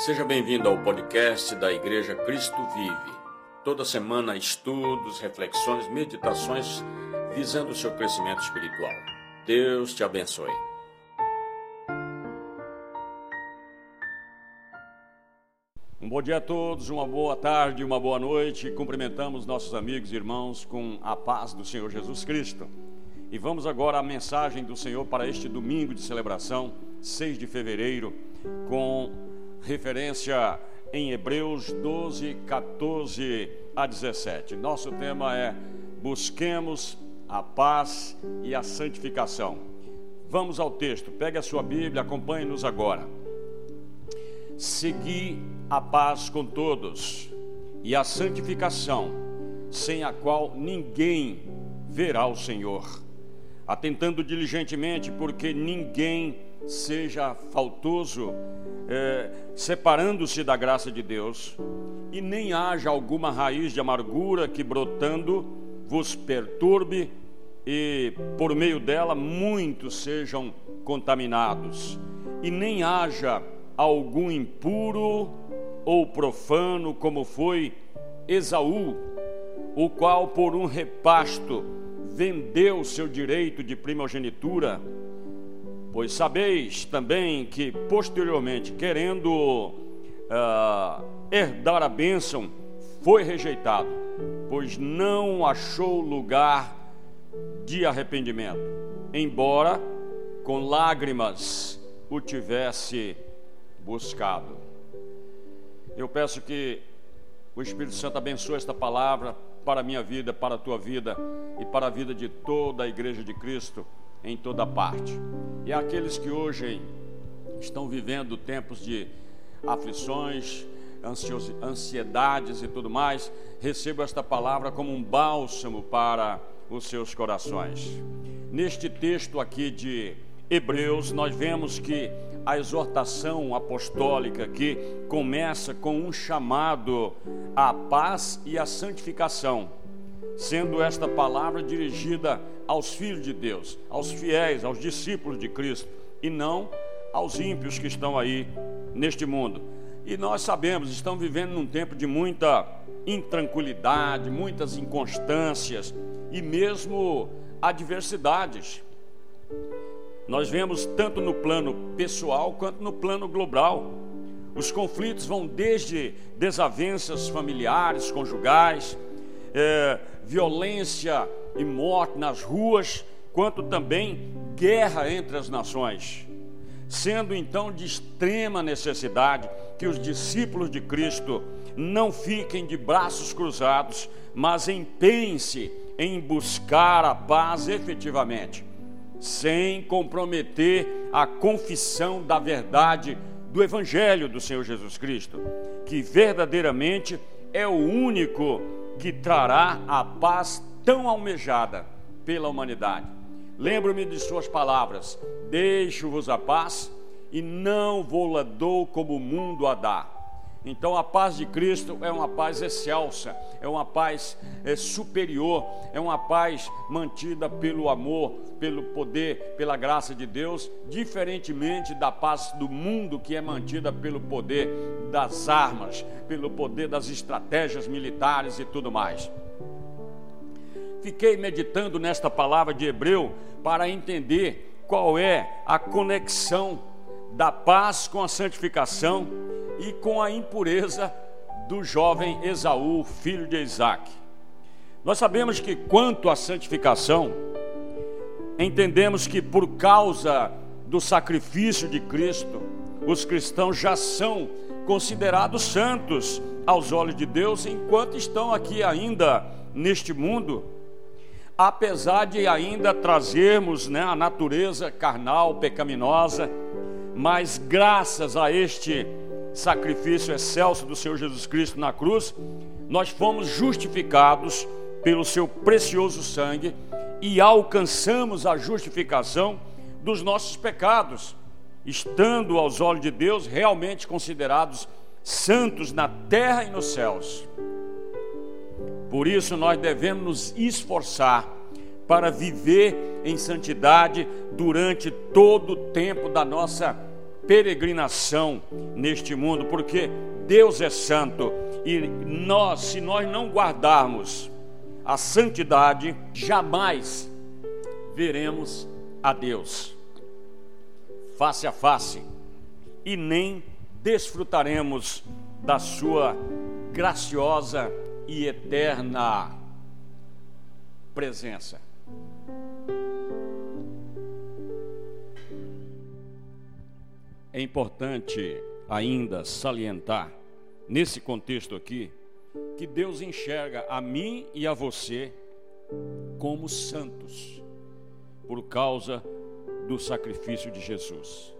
Seja bem-vindo ao podcast da Igreja Cristo Vive. Toda semana, estudos, reflexões, meditações visando o seu crescimento espiritual. Deus te abençoe. Um bom dia a todos, uma boa tarde, uma boa noite. Cumprimentamos nossos amigos e irmãos com a paz do Senhor Jesus Cristo. E vamos agora à mensagem do Senhor para este domingo de celebração, 6 de fevereiro, com referência em Hebreus 12, 14 a 17. Nosso tema é Busquemos a paz e a santificação. Vamos ao texto, pegue a sua Bíblia, acompanhe-nos agora. Segui a paz com todos e a santificação, sem a qual ninguém verá o Senhor. Atentando diligentemente, porque ninguém seja faltoso, é, separando-se da graça de Deus, e nem haja alguma raiz de amargura que brotando vos perturbe, e por meio dela muitos sejam contaminados, e nem haja algum impuro ou profano, como foi Esaú, o qual por um repasto vendeu seu direito de primogenitura Pois sabeis também que posteriormente, querendo uh, herdar a bênção, foi rejeitado, pois não achou lugar de arrependimento, embora com lágrimas o tivesse buscado. Eu peço que o Espírito Santo abençoe esta palavra para a minha vida, para a tua vida e para a vida de toda a igreja de Cristo em toda parte. E aqueles que hoje estão vivendo tempos de aflições, ansiedades e tudo mais, recebam esta palavra como um bálsamo para os seus corações. Neste texto aqui de Hebreus, nós vemos que a exortação apostólica que começa com um chamado à paz e à santificação sendo esta palavra dirigida aos filhos de Deus, aos fiéis, aos discípulos de Cristo, e não aos ímpios que estão aí neste mundo. E nós sabemos, estamos vivendo num tempo de muita intranquilidade, muitas inconstâncias e mesmo adversidades. Nós vemos tanto no plano pessoal quanto no plano global. Os conflitos vão desde desavenças familiares, conjugais, é, violência e morte nas ruas, quanto também guerra entre as nações. Sendo então de extrema necessidade que os discípulos de Cristo não fiquem de braços cruzados, mas empenhem-se em buscar a paz efetivamente, sem comprometer a confissão da verdade do Evangelho do Senhor Jesus Cristo, que verdadeiramente é o único que trará a paz tão almejada pela humanidade. Lembro-me de suas palavras: Deixo-vos a paz e não vou-la dou como o mundo a dá. Então a paz de Cristo é uma paz excelsa, é uma paz é, superior, é uma paz mantida pelo amor, pelo poder, pela graça de Deus, diferentemente da paz do mundo que é mantida pelo poder das armas, pelo poder das estratégias militares e tudo mais. Fiquei meditando nesta palavra de Hebreu para entender qual é a conexão da paz com a santificação e com a impureza do jovem Esaú, filho de Isaac. Nós sabemos que quanto à santificação, entendemos que por causa do sacrifício de Cristo, os cristãos já são considerados santos aos olhos de Deus enquanto estão aqui ainda neste mundo, apesar de ainda trazermos né, a natureza carnal, pecaminosa, mas graças a este sacrifício excelso do Senhor Jesus Cristo na cruz, nós fomos justificados pelo seu precioso sangue e alcançamos a justificação dos nossos pecados, estando aos olhos de Deus realmente considerados santos na terra e nos céus. Por isso nós devemos nos esforçar para viver em santidade durante todo o tempo da nossa peregrinação neste mundo, porque Deus é santo e nós, se nós não guardarmos a santidade, jamais veremos a Deus face a face e nem desfrutaremos da sua graciosa e eterna presença. É importante ainda salientar, nesse contexto aqui, que Deus enxerga a mim e a você como santos, por causa do sacrifício de Jesus.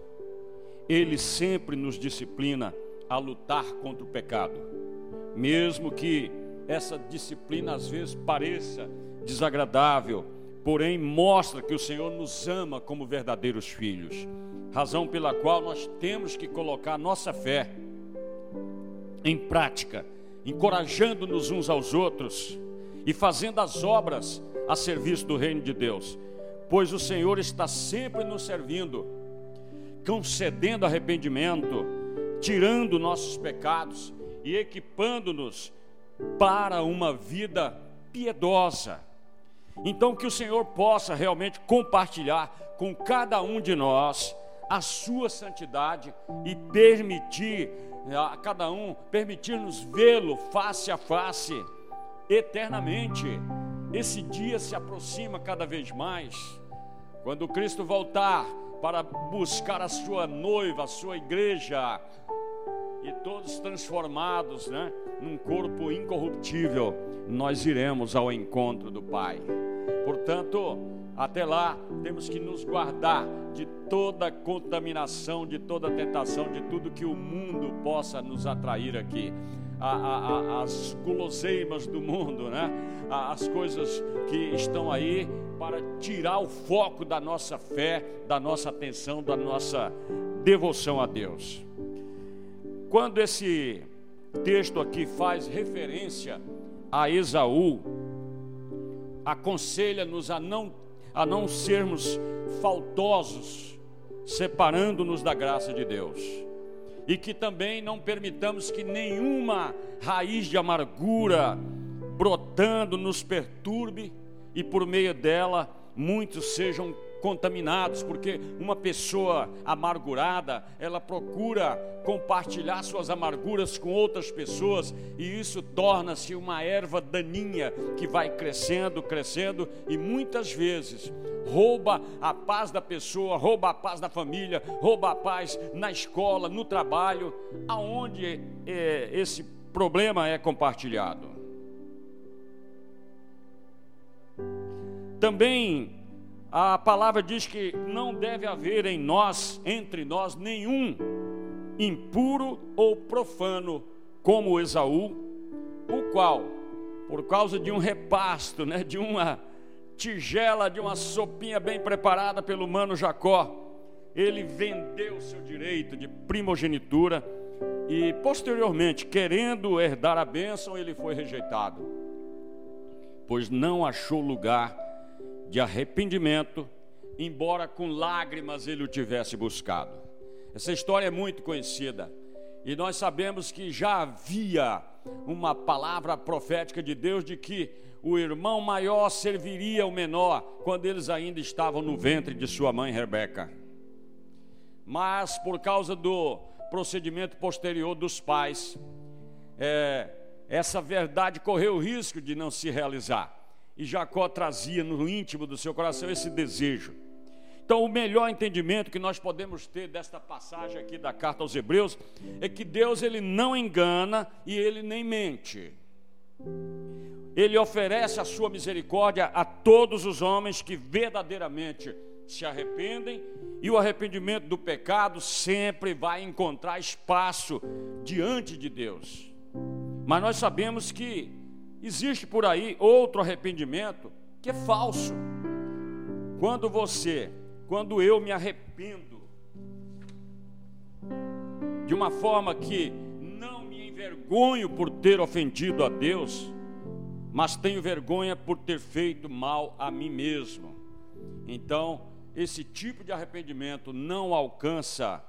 Ele sempre nos disciplina a lutar contra o pecado, mesmo que essa disciplina às vezes pareça desagradável, porém mostra que o Senhor nos ama como verdadeiros filhos, razão pela qual nós temos que colocar nossa fé em prática, encorajando-nos uns aos outros e fazendo as obras a serviço do reino de Deus, pois o Senhor está sempre nos servindo, concedendo arrependimento, tirando nossos pecados e equipando-nos para uma vida piedosa. Então, que o Senhor possa realmente compartilhar com cada um de nós a sua santidade e permitir a cada um, permitir-nos vê-lo face a face eternamente. Esse dia se aproxima cada vez mais. Quando Cristo voltar para buscar a sua noiva, a sua igreja, e todos transformados, né, num corpo incorruptível, nós iremos ao encontro do Pai. Portanto, até lá temos que nos guardar de toda contaminação, de toda tentação, de tudo que o mundo possa nos atrair aqui. A, a, a, as guloseimas do mundo, né? as coisas que estão aí para tirar o foco da nossa fé, da nossa atenção, da nossa devoção a Deus. Quando esse texto aqui faz referência a Esaú, aconselha-nos a não, a não sermos faltosos, separando-nos da graça de Deus. E que também não permitamos que nenhuma raiz de amargura brotando nos perturbe e por meio dela muitos sejam contaminados, porque uma pessoa amargurada, ela procura compartilhar suas amarguras com outras pessoas e isso torna-se uma erva daninha que vai crescendo, crescendo e muitas vezes rouba a paz da pessoa, rouba a paz da família, rouba a paz na escola, no trabalho, aonde é, esse problema é compartilhado. Também a palavra diz que não deve haver em nós, entre nós, nenhum impuro ou profano, como Esaú, o qual, por causa de um repasto, né, de uma tigela, de uma sopinha bem preparada pelo mano Jacó, ele vendeu seu direito de primogenitura e, posteriormente, querendo herdar a bênção, ele foi rejeitado, pois não achou lugar de arrependimento, embora com lágrimas ele o tivesse buscado. Essa história é muito conhecida e nós sabemos que já havia uma palavra profética de Deus de que o irmão maior serviria o menor quando eles ainda estavam no ventre de sua mãe Rebeca. Mas por causa do procedimento posterior dos pais, é, essa verdade correu o risco de não se realizar e Jacó trazia no íntimo do seu coração esse desejo. Então, o melhor entendimento que nós podemos ter desta passagem aqui da carta aos Hebreus é que Deus ele não engana e ele nem mente. Ele oferece a sua misericórdia a todos os homens que verdadeiramente se arrependem, e o arrependimento do pecado sempre vai encontrar espaço diante de Deus. Mas nós sabemos que Existe por aí outro arrependimento que é falso. Quando você, quando eu me arrependo de uma forma que não me envergonho por ter ofendido a Deus, mas tenho vergonha por ter feito mal a mim mesmo. Então, esse tipo de arrependimento não alcança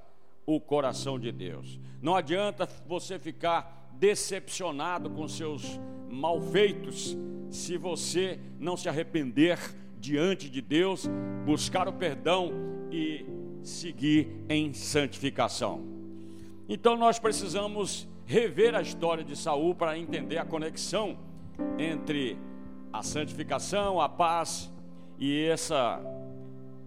o coração de Deus. Não adianta você ficar decepcionado com seus malfeitos se você não se arrepender diante de Deus, buscar o perdão e seguir em santificação. Então nós precisamos rever a história de Saul para entender a conexão entre a santificação, a paz e essa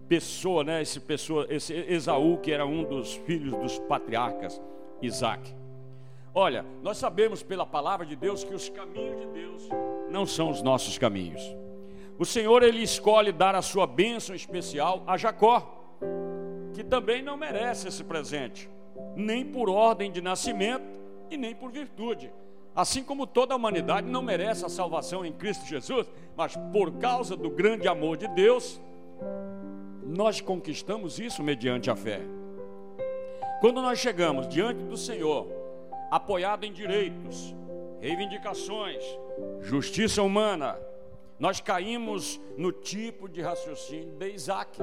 pessoa, né, esse pessoa, esse Esaú que era um dos filhos dos patriarcas Isaac. Olha, nós sabemos pela palavra de Deus que os caminhos de Deus não são os nossos caminhos. O Senhor ele escolhe dar a sua bênção especial a Jacó, que também não merece esse presente, nem por ordem de nascimento e nem por virtude. Assim como toda a humanidade não merece a salvação em Cristo Jesus, mas por causa do grande amor de Deus, nós conquistamos isso mediante a fé. Quando nós chegamos diante do Senhor, apoiado em direitos, reivindicações, justiça humana, nós caímos no tipo de raciocínio de Isaac.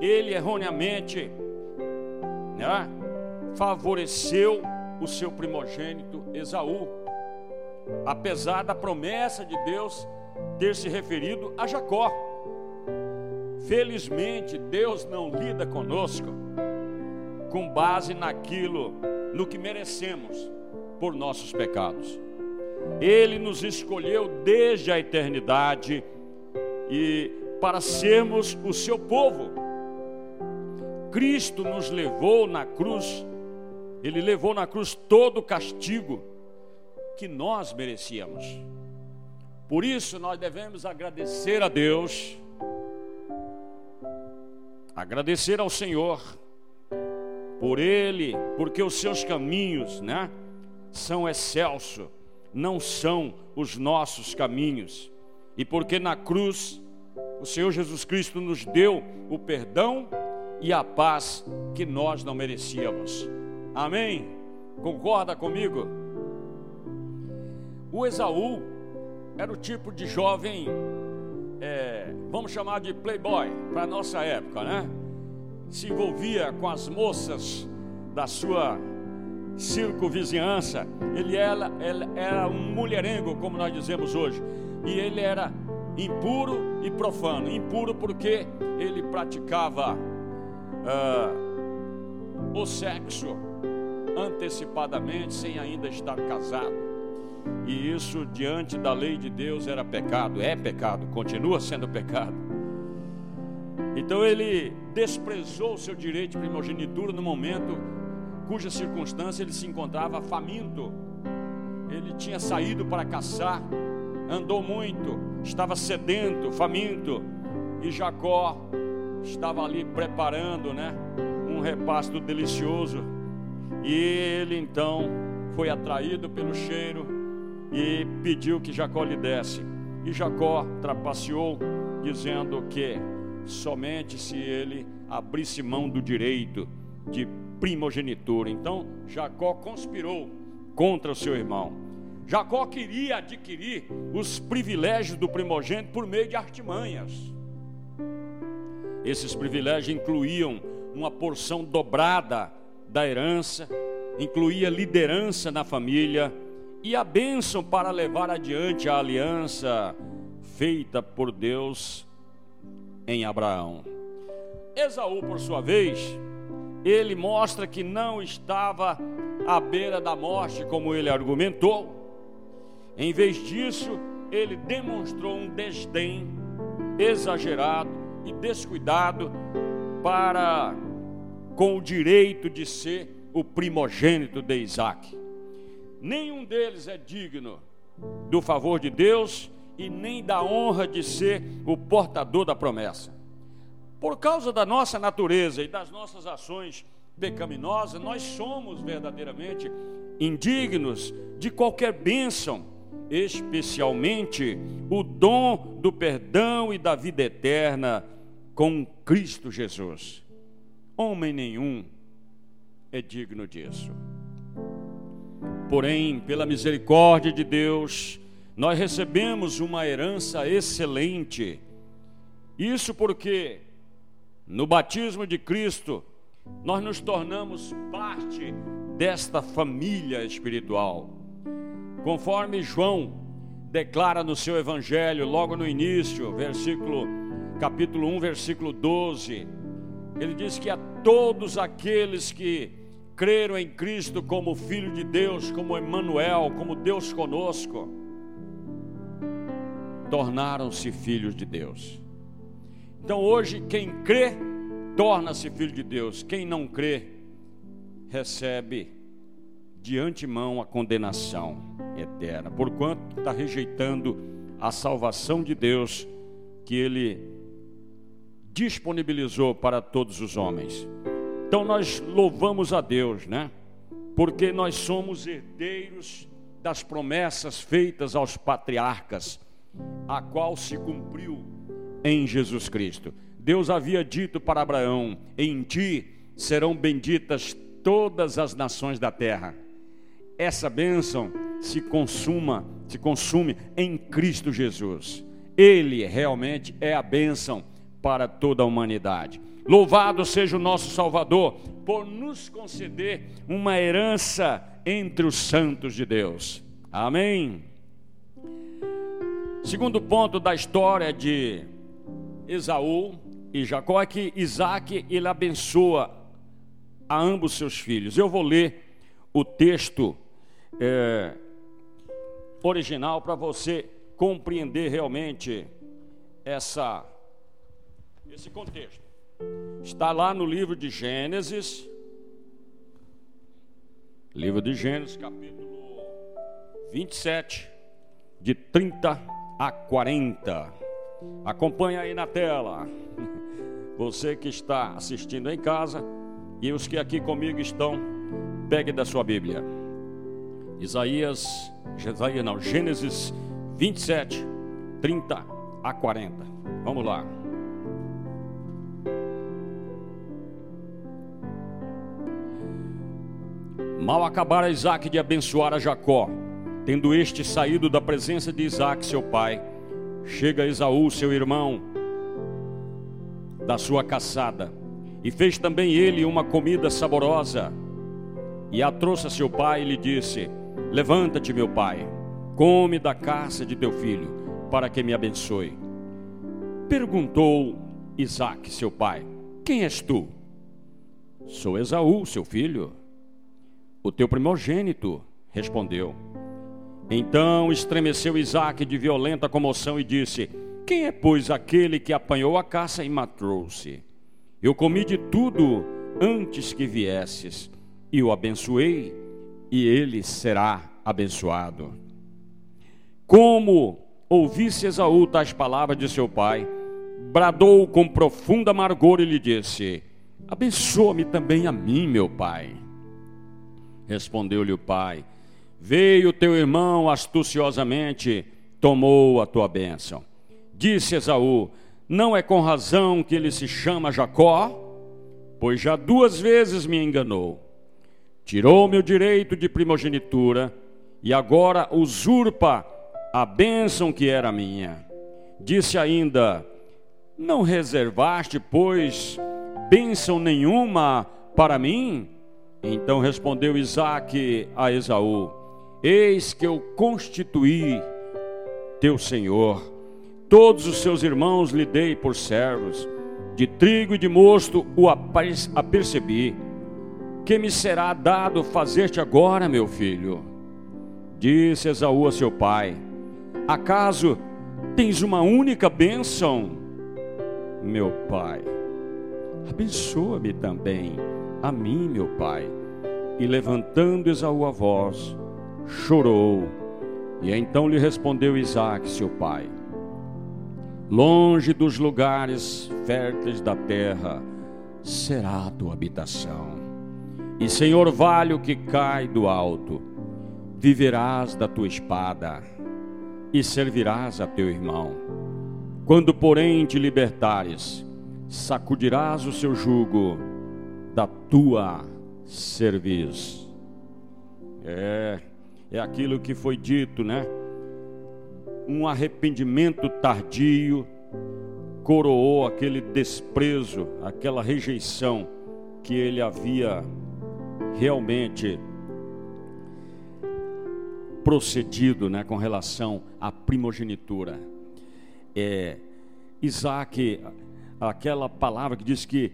Ele erroneamente né, favoreceu o seu primogênito Esaú, apesar da promessa de Deus ter se referido a Jacó. Felizmente, Deus não lida conosco com base naquilo, no que merecemos por nossos pecados. Ele nos escolheu desde a eternidade e para sermos o seu povo. Cristo nos levou na cruz, ele levou na cruz todo o castigo que nós merecíamos. Por isso nós devemos agradecer a Deus, agradecer ao Senhor por ele, porque os seus caminhos, né, são excelso, não são os nossos caminhos. E porque na cruz o Senhor Jesus Cristo nos deu o perdão e a paz que nós não merecíamos. Amém? Concorda comigo? O Esaú era o tipo de jovem, é, vamos chamar de playboy para nossa época, né? Se envolvia com as moças da sua circunvizinhança. Ele era, ele era um mulherengo, como nós dizemos hoje. E ele era impuro e profano. Impuro porque ele praticava uh, o sexo antecipadamente, sem ainda estar casado. E isso, diante da lei de Deus, era pecado, é pecado, continua sendo pecado. Então ele desprezou o seu direito de primogenitura no momento cuja circunstância ele se encontrava faminto. Ele tinha saído para caçar, andou muito, estava sedento, faminto, e Jacó estava ali preparando, né, um repasto delicioso. E ele então foi atraído pelo cheiro e pediu que Jacó lhe desse. E Jacó trapaceou, dizendo que somente se ele abrisse mão do direito de primogenitura. Então Jacó conspirou contra o seu irmão. Jacó queria adquirir os privilégios do primogênito por meio de artimanhas. Esses privilégios incluíam uma porção dobrada da herança, incluía liderança na família e a bênção para levar adiante a aliança feita por Deus em Abraão. Esaú, por sua vez, ele mostra que não estava à beira da morte, como ele argumentou. Em vez disso, ele demonstrou um desdém exagerado e descuidado para com o direito de ser o primogênito de Isaac. Nenhum deles é digno do favor de Deus e nem da honra de ser o portador da promessa. Por causa da nossa natureza e das nossas ações pecaminosas, nós somos verdadeiramente indignos de qualquer bênção, especialmente o dom do perdão e da vida eterna com Cristo Jesus. Homem nenhum é digno disso. Porém, pela misericórdia de Deus, nós recebemos uma herança excelente. Isso porque no batismo de Cristo, nós nos tornamos parte desta família espiritual. Conforme João declara no seu evangelho, logo no início, versículo capítulo 1, versículo 12, ele diz que a todos aqueles que creram em Cristo como filho de Deus, como Emmanuel, como Deus conosco, tornaram-se filhos de Deus. Então hoje quem crê torna-se filho de Deus. Quem não crê recebe de antemão a condenação eterna, porquanto está rejeitando a salvação de Deus que Ele disponibilizou para todos os homens. Então nós louvamos a Deus, né? Porque nós somos herdeiros das promessas feitas aos patriarcas, a qual se cumpriu em Jesus Cristo. Deus havia dito para Abraão: Em ti serão benditas todas as nações da terra. Essa bênção se consuma, se consume em Cristo Jesus. Ele realmente é a bênção para toda a humanidade. Louvado seja o nosso Salvador por nos conceder uma herança entre os santos de Deus. Amém. Segundo ponto da história de Esaú, e Jacó é que Isaac ele abençoa a ambos seus filhos. Eu vou ler o texto é, original para você compreender realmente essa, esse contexto. Está lá no livro de Gênesis, livro de Gênesis, capítulo 27, de 30 a 40. Acompanha aí na tela. Você que está assistindo em casa e os que aqui comigo estão, pegue da sua Bíblia. Isaías, Isaías não, Gênesis 27, 30 a 40. Vamos lá. Mal acabara Isaac de abençoar a Jacó, tendo este saído da presença de Isaac, seu pai, chega Esaú, seu irmão, da sua caçada, e fez também ele uma comida saborosa, e a trouxe a seu pai e lhe disse: Levanta-te, meu pai, come da caça de teu filho, para que me abençoe. Perguntou Isaque, seu pai: Quem és tu? Sou Esaú, seu filho. O teu primogênito, respondeu. Então estremeceu Isaque de violenta comoção e disse: Quem é, pois, aquele que apanhou a caça e matou-se? Eu comi de tudo antes que viesses, e o abençoei, e ele será abençoado. Como ouvisse Esaú tais palavras de seu pai, bradou com profunda amargor e lhe disse: Abençoa-me também a mim, meu pai. Respondeu-lhe o pai: Veio teu irmão astuciosamente, tomou a tua bênção. Disse Esaú: Não é com razão que ele se chama Jacó? Pois já duas vezes me enganou. Tirou meu direito de primogenitura e agora usurpa a bênção que era minha. Disse ainda: Não reservaste, pois, bênção nenhuma para mim? Então respondeu Isaque a Esaú: Eis que eu constituí teu senhor, todos os seus irmãos lhe dei por servos, de trigo e de mosto o apercebi. Que me será dado fazer-te agora, meu filho? Disse Esaú a seu pai: Acaso tens uma única bênção? Meu pai, abençoa-me também, a mim, meu pai. E levantando Esaú a voz, chorou. E então lhe respondeu Isaac, seu pai: Longe dos lugares férteis da terra será a tua habitação, e Senhor orvalho que cai do alto, viverás da tua espada e servirás a teu irmão. Quando, porém, te libertares, sacudirás o seu jugo da tua cerviz. É, é aquilo que foi dito, né? Um arrependimento tardio coroou aquele desprezo, aquela rejeição que ele havia realmente procedido né, com relação à primogenitura. É, Isaac, aquela palavra que diz que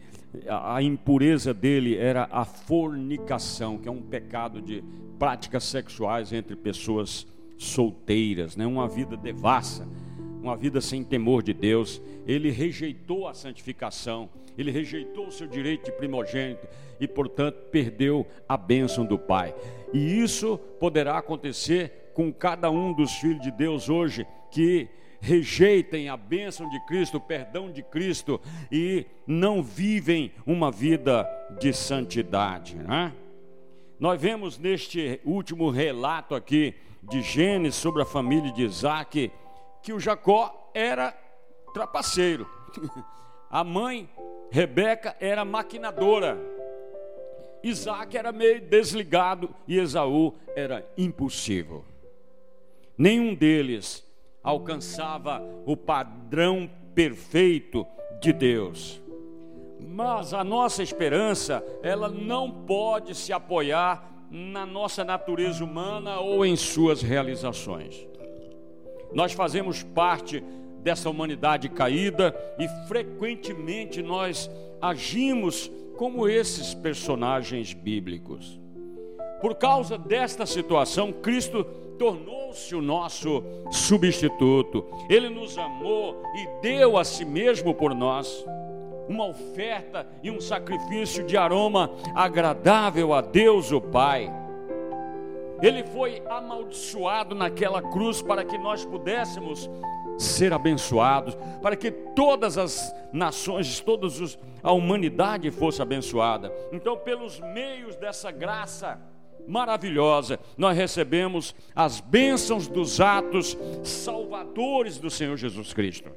a impureza dele era a fornicação, que é um pecado de práticas sexuais entre pessoas solteiras, né? uma vida devassa, uma vida sem temor de Deus. Ele rejeitou a santificação, ele rejeitou o seu direito de primogênito e, portanto, perdeu a bênção do Pai. E isso poderá acontecer com cada um dos filhos de Deus hoje que rejeitem a bênção de Cristo, o perdão de Cristo e não vivem uma vida de santidade. Né? Nós vemos neste último relato aqui de Gênesis sobre a família de Isaac que o Jacó era trapaceiro, a mãe Rebeca era maquinadora, Isaac era meio desligado e Esaú era impulsivo. Nenhum deles alcançava o padrão perfeito de Deus. Mas a nossa esperança, ela não pode se apoiar na nossa natureza humana ou em suas realizações. Nós fazemos parte dessa humanidade caída e frequentemente nós agimos como esses personagens bíblicos. Por causa desta situação, Cristo tornou-se o nosso substituto. Ele nos amou e deu a si mesmo por nós uma oferta e um sacrifício de aroma agradável a Deus o Pai. Ele foi amaldiçoado naquela cruz para que nós pudéssemos ser abençoados, para que todas as nações, toda a humanidade fosse abençoada. Então, pelos meios dessa graça, maravilhosa, nós recebemos as bênçãos dos atos salvadores do Senhor Jesus Cristo.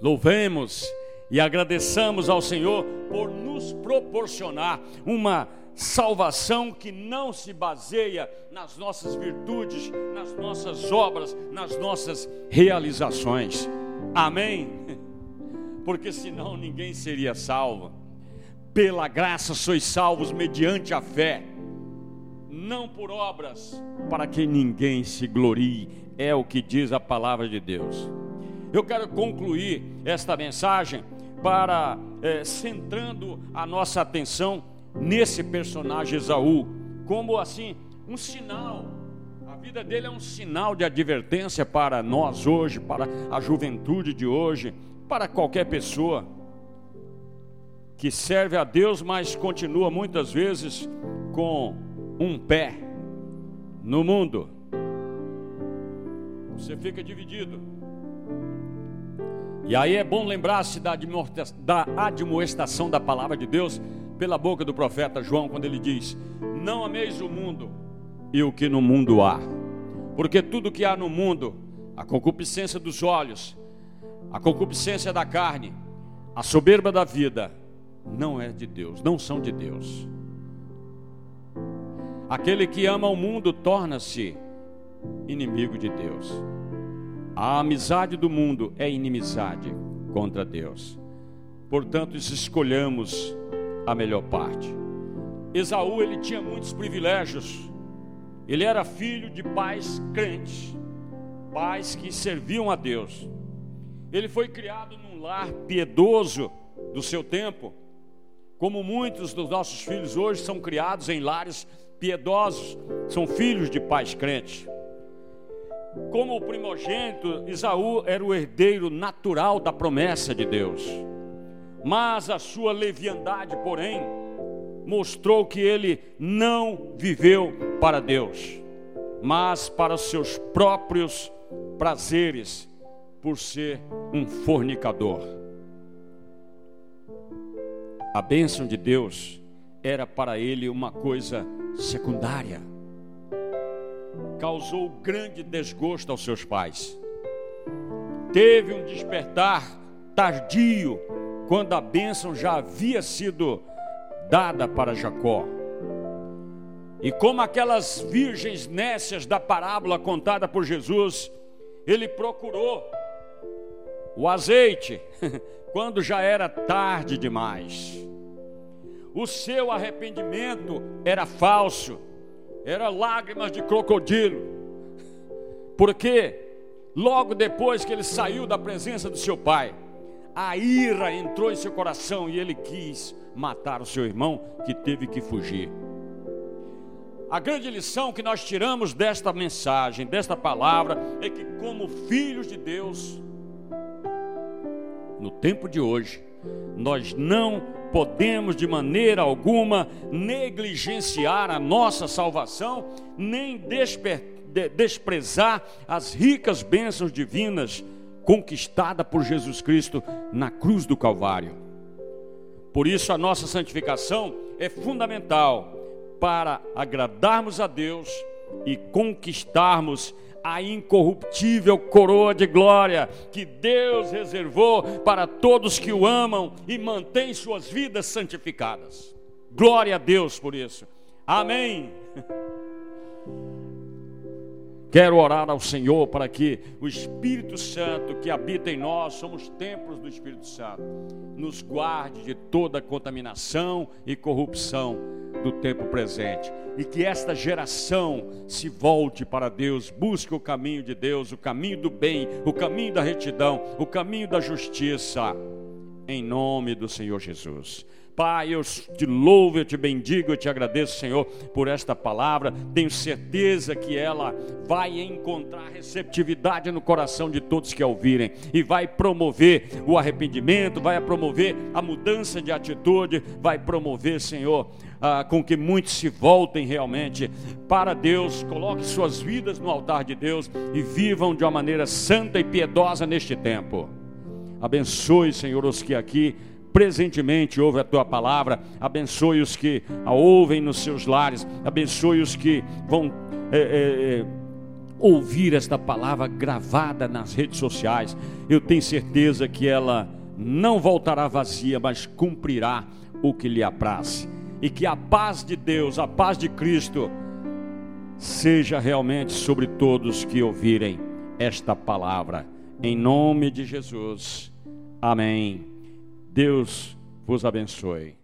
Louvemos e agradeçamos ao Senhor por nos proporcionar uma salvação que não se baseia nas nossas virtudes, nas nossas obras, nas nossas realizações. Amém? Porque senão ninguém seria salvo. Pela graça sois salvos mediante a fé, não por obras, para que ninguém se glorie, é o que diz a palavra de Deus. Eu quero concluir esta mensagem para é, centrando a nossa atenção nesse personagem Esaú, como assim um sinal. A vida dele é um sinal de advertência para nós hoje, para a juventude de hoje, para qualquer pessoa que serve a Deus, mas continua muitas vezes com um pé no mundo. Você fica dividido. E aí é bom lembrar-se da admoestação da palavra de Deus pela boca do profeta João, quando ele diz: Não ameis o mundo e o que no mundo há, porque tudo que há no mundo, a concupiscência dos olhos, a concupiscência da carne, a soberba da vida, não é de Deus, não são de Deus. Aquele que ama o mundo torna-se inimigo de Deus. A amizade do mundo é inimizade contra Deus. Portanto, escolhamos a melhor parte. Esaú, ele tinha muitos privilégios. Ele era filho de pais crentes, pais que serviam a Deus. Ele foi criado num lar piedoso do seu tempo como muitos dos nossos filhos hoje são criados em lares piedosos, são filhos de pais crentes. Como o primogênito, Isaú era o herdeiro natural da promessa de Deus. Mas a sua leviandade, porém, mostrou que ele não viveu para Deus, mas para os seus próprios prazeres, por ser um fornicador. A bênção de Deus era para ele uma coisa secundária. Causou grande desgosto aos seus pais. Teve um despertar tardio, quando a bênção já havia sido dada para Jacó. E como aquelas virgens nécias da parábola contada por Jesus, ele procurou o azeite quando já era tarde demais. o seu arrependimento era falso, era lágrimas de crocodilo, porque logo depois que ele saiu da presença do seu pai, a ira entrou em seu coração e ele quis matar o seu irmão que teve que fugir. A grande lição que nós tiramos desta mensagem, desta palavra, é que, como filhos de Deus, no tempo de hoje, nós não podemos de maneira alguma negligenciar a nossa salvação, nem desprezar as ricas bênçãos divinas conquistadas por Jesus Cristo na cruz do Calvário. Por isso, a nossa santificação é fundamental para agradarmos a Deus e conquistarmos a incorruptível coroa de glória que Deus reservou para todos que o amam e mantêm suas vidas santificadas. Glória a Deus por isso. Amém. Quero orar ao Senhor para que o Espírito Santo que habita em nós, somos templos do Espírito Santo, nos guarde de toda contaminação e corrupção do tempo presente. E que esta geração se volte para Deus, busque o caminho de Deus, o caminho do bem, o caminho da retidão, o caminho da justiça, em nome do Senhor Jesus. Pai, eu te louvo, eu te bendigo, eu te agradeço, Senhor, por esta palavra. Tenho certeza que ela vai encontrar receptividade no coração de todos que a ouvirem e vai promover o arrependimento, vai promover a mudança de atitude, vai promover, Senhor, com que muitos se voltem realmente para Deus, coloquem suas vidas no altar de Deus e vivam de uma maneira santa e piedosa neste tempo. Abençoe, Senhor, os que aqui presentemente ouve a tua palavra, abençoe os que a ouvem nos seus lares, abençoe os que vão é, é, é, ouvir esta palavra gravada nas redes sociais. Eu tenho certeza que ela não voltará vazia, mas cumprirá o que lhe apraz. E que a paz de Deus, a paz de Cristo, seja realmente sobre todos que ouvirem esta palavra. Em nome de Jesus. Amém. Deus vos abençoe.